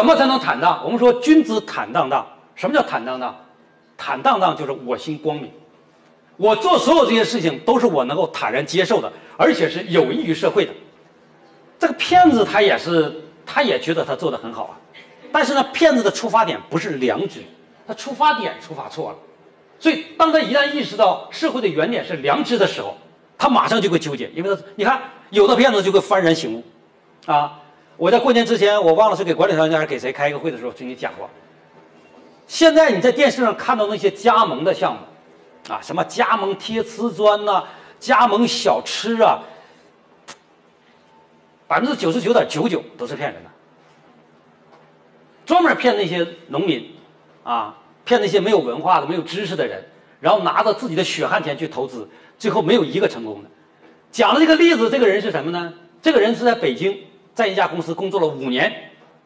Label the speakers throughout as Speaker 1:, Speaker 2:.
Speaker 1: 怎么才能坦荡？我们说君子坦荡荡。什么叫坦荡荡？坦荡荡就是我心光明，我做所有这些事情都是我能够坦然接受的，而且是有益于社会的。这个骗子他也是，他也觉得他做的很好啊，但是呢，骗子的出发点不是良知，他出发点出发错了。所以，当他一旦意识到社会的原点是良知的时候，他马上就会纠结，因为他你看，有的骗子就会幡然醒悟，啊。我在过年之前，我忘了是给管理团还是给谁开一个会的时候，跟你讲过。现在你在电视上看到那些加盟的项目，啊，什么加盟贴瓷砖呐，加盟小吃啊，百分之九十九点九九都是骗人的，专门骗那些农民，啊，骗那些没有文化的、没有知识的人，然后拿着自己的血汗钱去投资，最后没有一个成功的。讲的这个例子，这个人是什么呢？这个人是在北京。在一家公司工作了五年，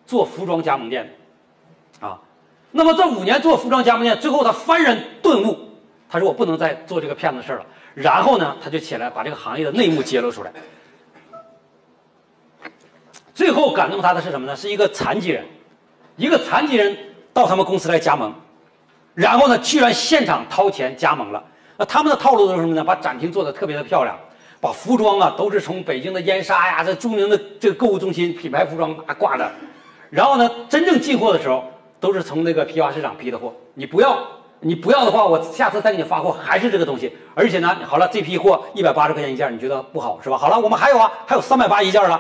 Speaker 1: 做服装加盟店，啊，那么这五年做服装加盟店，最后他幡然顿悟，他说我不能再做这个骗子事了。然后呢，他就起来把这个行业的内幕揭露出来。最后感动他的是什么呢？是一个残疾人，一个残疾人到他们公司来加盟，然后呢，居然现场掏钱加盟了。那他们的套路是什么呢？把展厅做的特别的漂亮。把服装啊都是从北京的燕莎呀，这著名的这个购物中心品牌服装啊挂的，然后呢，真正进货的时候都是从那个批发市场批的货。你不要，你不要的话，我下次再给你发货还是这个东西。而且呢，好了，这批货一百八十块钱一件，你觉得不好是吧？好了，我们还有啊，还有三百八一件了。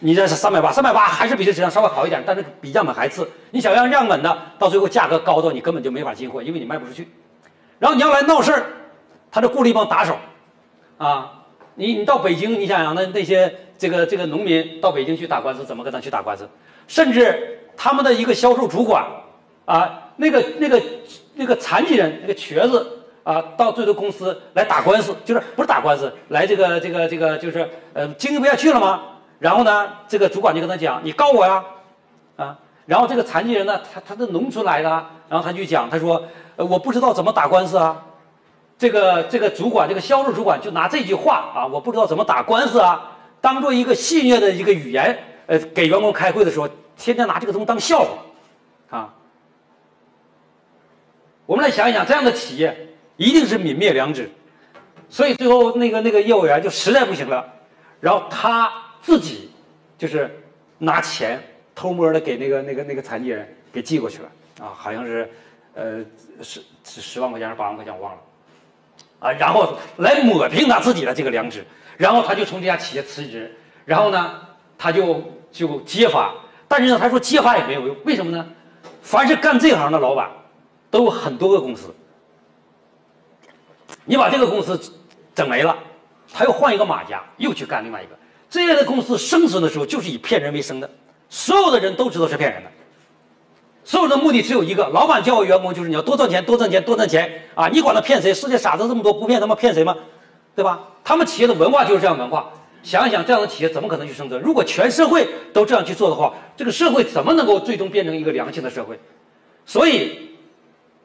Speaker 1: 你这是三百八，三百八还是比这质量稍微好一点，但是比样本还次。你想要样本的，到最后价格高到你根本就没法进货，因为你卖不出去。然后你要来闹事儿，他就雇了一帮打手，啊。你你到北京，你想想那那些这个这个农民到北京去打官司，怎么跟他去打官司？甚至他们的一个销售主管，啊，那个那个那个残疾人那个瘸子啊，到最多公司来打官司，就是不是打官司，来这个这个这个就是呃经营不下去了吗？然后呢，这个主管就跟他讲，你告我呀，啊，然后这个残疾人呢，他他是农村来的，然后他就讲，他说，呃，我不知道怎么打官司啊。这个这个主管，这个销售主管就拿这句话啊，我不知道怎么打官司啊，当做一个戏谑的一个语言，呃，给员工开会的时候，天天拿这个东西当笑话，啊。我们来想一想，这样的企业一定是泯灭良知，所以最后那个那个业务员就实在不行了，然后他自己就是拿钱偷摸的给那个那个那个残疾人给寄过去了啊，好像是呃十十万块钱还是八万块钱，我忘了。啊，然后来抹平他自己的这个良知，然后他就从这家企业辞职，然后呢，他就就揭发，但是呢，他说揭发也没有用，为什么呢？凡是干这行的老板，都有很多个公司，你把这个公司整没了，他又换一个马甲，又去干另外一个，这样的公司生存的时候就是以骗人为生的，所有的人都知道是骗人的。所有的目的只有一个，老板教育员工就是你要多赚钱，多赚钱，多赚钱啊！你管他骗谁？世界傻子这么多，不骗他们骗谁吗？对吧？他们企业的文化就是这样文化。想一想，这样的企业怎么可能去生存？如果全社会都这样去做的话，这个社会怎么能够最终变成一个良性的社会？所以，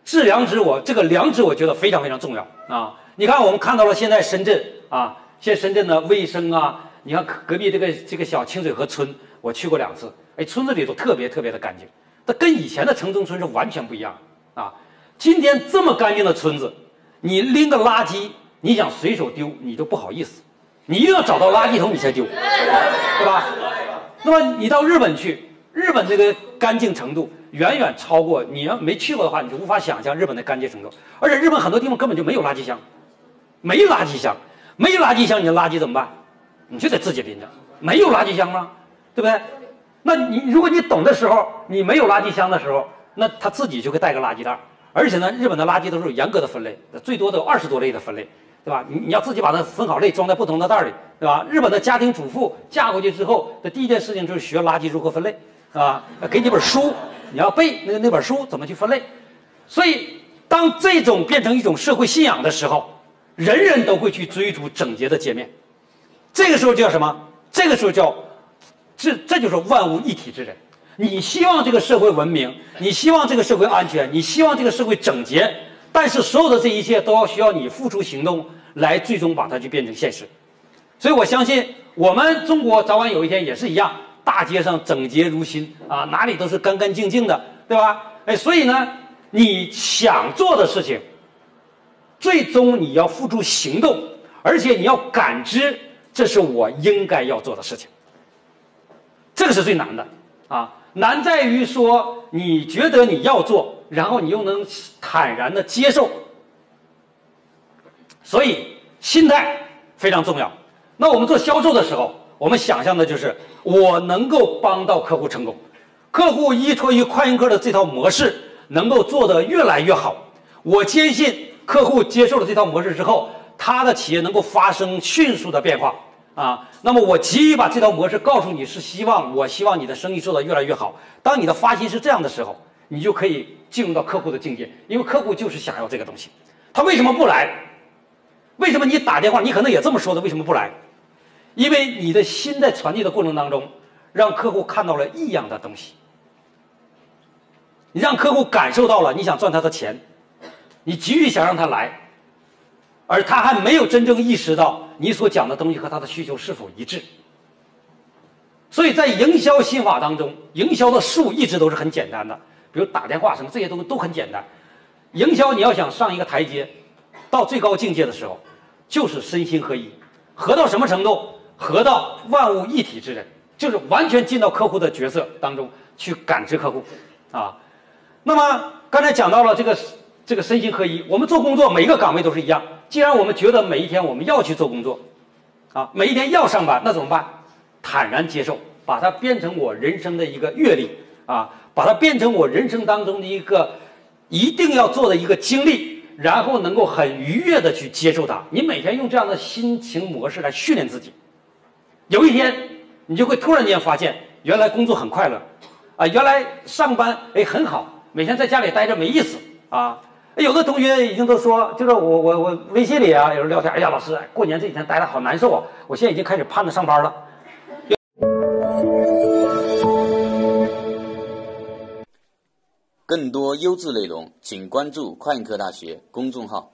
Speaker 1: 治良知，我这个良知，我觉得非常非常重要啊！你看，我们看到了现在深圳啊，现在深圳的卫生啊，你看隔壁这个这个小清水河村，我去过两次，哎，村子里头特别特别的干净。它跟以前的城中村是完全不一样啊！今天这么干净的村子，你拎个垃圾，你想随手丢，你都不好意思，你一定要找到垃圾桶你才丢，对吧？那么你到日本去，日本这个干净程度远远超过你要没去过的话，你就无法想象日本的干净程度。而且日本很多地方根本就没有垃圾箱，没垃圾箱，没垃圾箱，你的垃圾怎么办？你就得自己拎着，没有垃圾箱吗？对不对？那你如果你懂的时候，你没有垃圾箱的时候，那他自己就会带个垃圾袋而且呢，日本的垃圾都是有严格的分类，最多都有二十多类的分类，对吧？你你要自己把它分好类，装在不同的袋里，对吧？日本的家庭主妇嫁过去之后的第一件事情就是学垃圾如何分类，啊，给你本书，你要背那那本书怎么去分类。所以，当这种变成一种社会信仰的时候，人人都会去追逐整洁的界面。这个时候叫什么？这个时候叫。这这就是万物一体之人。你希望这个社会文明，你希望这个社会安全，你希望这个社会整洁，但是所有的这一切都要需要你付出行动来最终把它去变成现实。所以我相信，我们中国早晚有一天也是一样，大街上整洁如新啊，哪里都是干干净净的，对吧？哎，所以呢，你想做的事情，最终你要付诸行动，而且你要感知这是我应该要做的事情。这个是最难的啊，难在于说你觉得你要做，然后你又能坦然的接受。所以心态非常重要。那我们做销售的时候，我们想象的就是我能够帮到客户成功，客户依托于快印客的这套模式能够做得越来越好。我坚信客户接受了这套模式之后，他的企业能够发生迅速的变化啊。那么我急于把这套模式告诉你，是希望我希望你的生意做得越来越好。当你的发心是这样的时候，你就可以进入到客户的境界，因为客户就是想要这个东西。他为什么不来？为什么你打电话，你可能也这么说的？为什么不来？因为你的心在传递的过程当中，让客户看到了异样的东西，你让客户感受到了你想赚他的钱，你急于想让他来，而他还没有真正意识到你所讲的东西和他的需求是否一致。所以在营销心法当中，营销的术一直都是很简单的，比如打电话什么这些东西都很简单。营销你要想上一个台阶，到最高境界的时候，就是身心合一，合到什么程度？合到万物一体之人，就是完全进到客户的角色当中去感知客户，啊，那么刚才讲到了这个这个身心合一，我们做工作每一个岗位都是一样。既然我们觉得每一天我们要去做工作，啊，每一天要上班，那怎么办？坦然接受，把它变成我人生的一个阅历，啊，把它变成我人生当中的一个一定要做的一个经历，然后能够很愉悦的去接受它。你每天用这样的心情模式来训练自己。有一天，你就会突然间发现，原来工作很快乐，啊，原来上班哎很好，每天在家里待着没意思啊。有的同学已经都说，就是我我我微信里啊，有人聊天，哎呀，老师，过年这几天待的好难受啊，我现在已经开始盼着上班了。
Speaker 2: 更多优质内容，请关注快科大学公众号。